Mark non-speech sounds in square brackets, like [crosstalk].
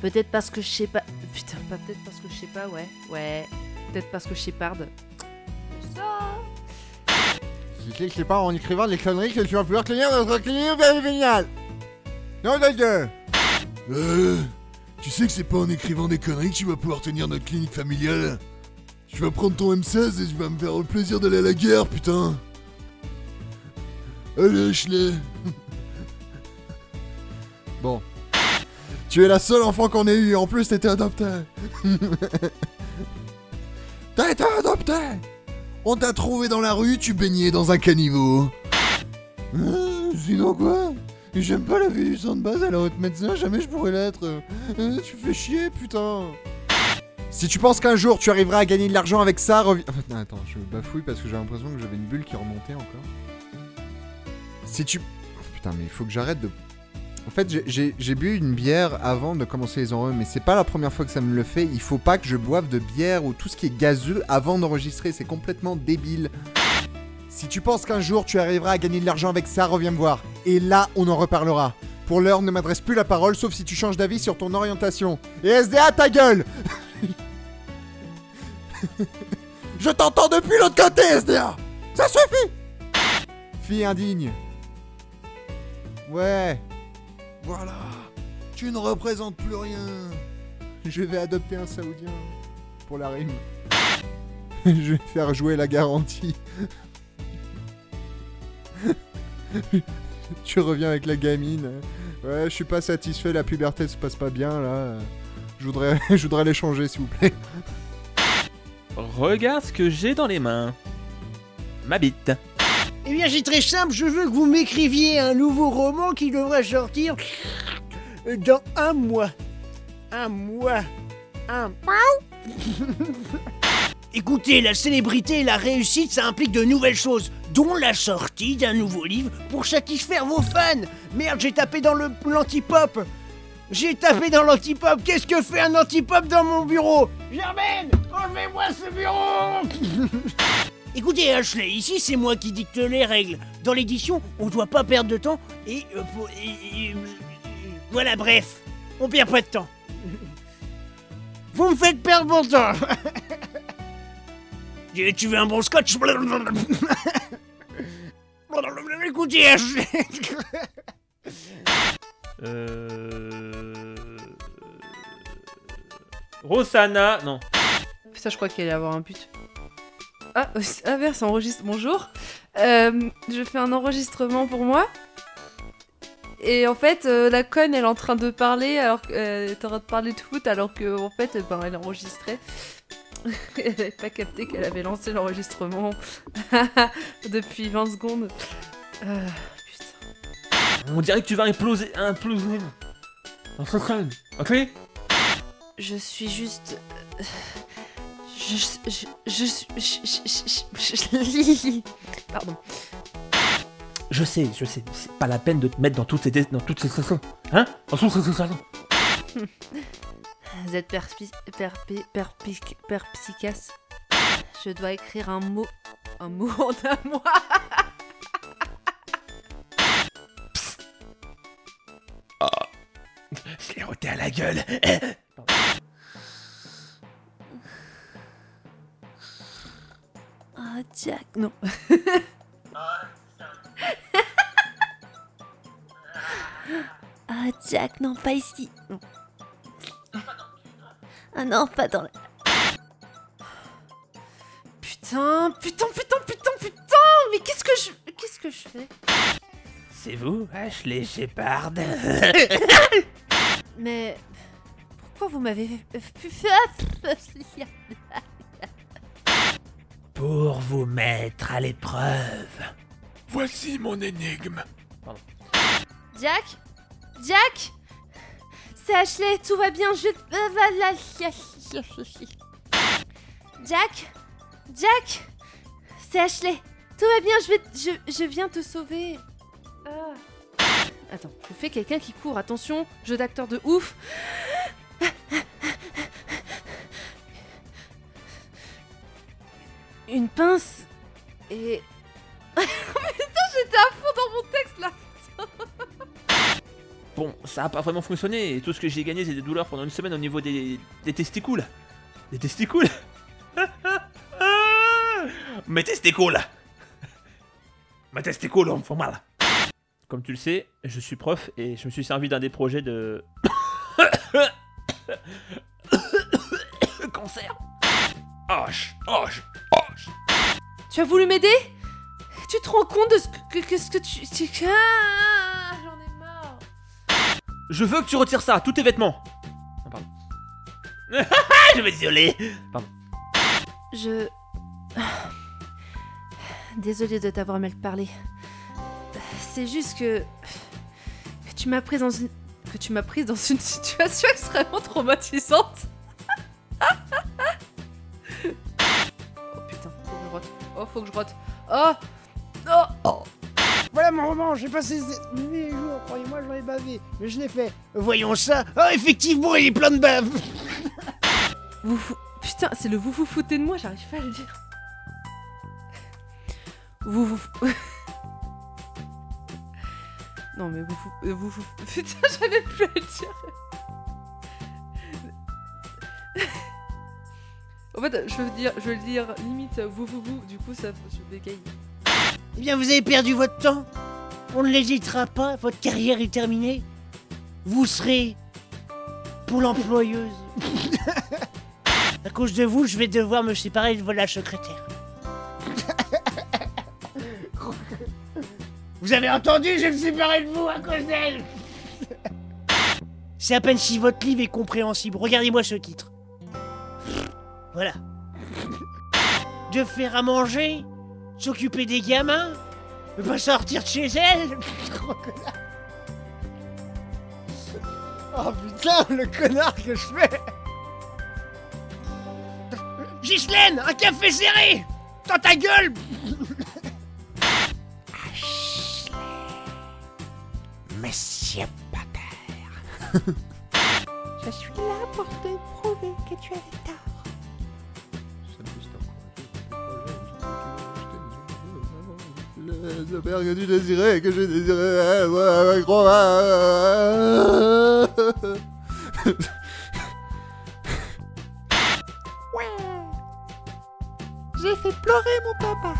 Peut-être parce que je sais pas. Putain, pas peut-être parce que je sais pas, ouais. Ouais. Peut-être parce que je sais parde. Ça. Je sais pas en écrivant des conneries que tu vas pouvoir tenir notre clinique familiale. Non, de Euh, tu sais que c'est pas en écrivant des conneries que tu vas pouvoir tenir notre clinique familiale. Tu vas prendre ton M16 et tu vas me faire le plaisir d'aller à la guerre, putain. Allez, Ashley. Bon. Tu es la seule enfant qu'on ait eu en plus t'étais adopté. [laughs] T'as été adopté On t'a trouvé dans la rue, tu baignais dans un caniveau. Euh, sinon quoi? J'aime pas la vie du sang de base, alors médecin, jamais je pourrais l'être. Euh, tu fais chier, putain. Si tu penses qu'un jour tu arriveras à gagner de l'argent avec ça, reviens. non, attends, je bafouille parce que j'ai l'impression que j'avais une bulle qui remontait encore. Si tu. Oh, putain, mais il faut que j'arrête de. En fait, j'ai- bu une bière avant de commencer les enregistrements, mais c'est pas la première fois que ça me le fait. Il faut pas que je boive de bière ou tout ce qui est gazeux avant d'enregistrer, c'est complètement débile. Si tu penses qu'un jour tu arriveras à gagner de l'argent avec ça, reviens me voir. Et là, on en reparlera. Pour l'heure, ne m'adresse plus la parole, sauf si tu changes d'avis sur ton orientation. Et SDA, ta gueule [laughs] Je t'entends depuis l'autre côté, SDA Ça suffit Fille indigne. Ouais, Voilà Tu ne représentes plus rien je vais adopter un saoudien. Pour la rime. [laughs] je vais faire jouer la garantie. [laughs] tu reviens avec la gamine. Ouais, je suis pas satisfait, la puberté se passe pas bien là. Je voudrais, [laughs] je s'il vous plaît. Regarde ce que j'ai dans les mains. Ma bite. Eh bien, c'est très simple, je veux que vous m'écriviez un nouveau roman qui devrait sortir dans un mois. Un mois. Un. [laughs] Écoutez, la célébrité et la réussite, ça implique de nouvelles choses, dont la sortie d'un nouveau livre pour satisfaire vos fans. Merde, j'ai tapé dans l'antipop. J'ai tapé dans l'antipop. Qu'est-ce que fait un antipop dans mon bureau? Germaine, enlevez-moi ce bureau [laughs] Écoutez, Ashley, ici c'est moi qui dicte les règles. Dans l'édition, on doit pas perdre de temps et, euh, pour- et- et- voilà, bref, on perd pas de temps. [laughs] Vous me faites perdre mon temps. [laughs] Tu tu veux un bon scotch? [laughs] Écoutez, Ashley. Euh... Rosanna, non. Putain, je crois qu'il allait avoir un but. Ah, ah merde, ça enregistre. Bonjour. Euh, je fais un enregistrement pour moi. Et en fait, euh, la conne, elle est en train de parler, alors qu'elle est en train de parler de foot, alors que en fait, euh, ben, elle enregistrait. [laughs] elle avait pas capté qu'elle avait lancé l'enregistrement [laughs] depuis 20 secondes. Euh, putain. On dirait que tu vas imploser. imploser. Ok? Je suis juste. Je. Je. Pardon. Je sais, je sais. C'est pas la peine de te mettre dans toutes ces, dans toutes ces situations. Hein? Dans toutes ces [laughs] perpi... perpic... perspicace. Je dois écrire un mot. Un mot en un mois. Je l'ai roté à la gueule. [laughs] Jack. Non. [laughs] ah, Jack, non, pas ici. Non. Ah non, pas dans la. Putain, putain, putain, putain, putain Mais qu'est-ce que je. Qu'est-ce que je fais? C'est vous, Ashley Shepard [laughs] Mais. Pourquoi vous m'avez fait. Pour vous mettre à l'épreuve. Voici mon énigme. Jack? Jack? C'est Ashley, tout va bien, je... [laughs] Jack? Jack? C'est Ashley, tout va bien, je vais... Je, je viens te sauver. Ah. Attends, je fais quelqu'un qui court, attention, jeu d'acteur de ouf. Une pince et... Putain, j'étais à fond dans mon texte là Bon, ça a pas vraiment fonctionné et tout ce que j'ai gagné c'est des douleurs pendant une semaine au niveau des, des testicules. Des testicules Mes testicules Mes testicules me font mal. Comme tu le sais, je suis prof et je me suis servi d'un des projets de... Cancer Hoche Hoche Tu as voulu m'aider? Tu te rends compte de ce que, que- ce que tu... tu- Ah, J'en ai marre. Je veux que tu retires ça, tous tes vêtements Ah, pardon. [laughs] je vais désolé Je... Désolée de t'avoir mal parlé. C'est juste que... que tu m'as prise dans une... que tu m'as prise dans une [laughs] situation extrêmement traumatisante. Je rote. Oh, faut que je rote. Oh Oh Voilà mon roman, j'ai passé et jours, croyez-moi, j'en ai bavé, mais je l'ai fait. Voyons ça. Oh, effectivement, il est plein de bave. [laughs] Vous fou- Putain, c'est le vous vous foutez de moi, j'arrive pas à le dire. Vous vous... [laughs] non mais vous vous vous... [laughs] Putain, j'avais plus à le dire. En fait, je veux dire, je veux dire limite vous vous vous, du coup ça je bégaye. Eh bien, vous avez perdu votre temps. On ne l'hésitera pas, votre carrière est terminée. Vous serez pour l'employeuse. [laughs] à cause de vous, je vais devoir me séparer de la secrétaire. [laughs] vous avez entendu, je vais me séparer de vous à cause d'elle. C'est à peine si votre livre est compréhensible. Regardez-moi ce titre. Voilà. De faire à manger, s'occuper des gamins, ne pas sortir de chez elle [laughs] Oh putain, le connard que je fais Ghislaine, un café serré Dans ta gueule Monsieur Potter. [laughs] Je suis là pour te prouver que tu avais tort. Le père que tu désirais que j'ai désiré, moi, crois Ouais. J'ai fait pleurer mon papa.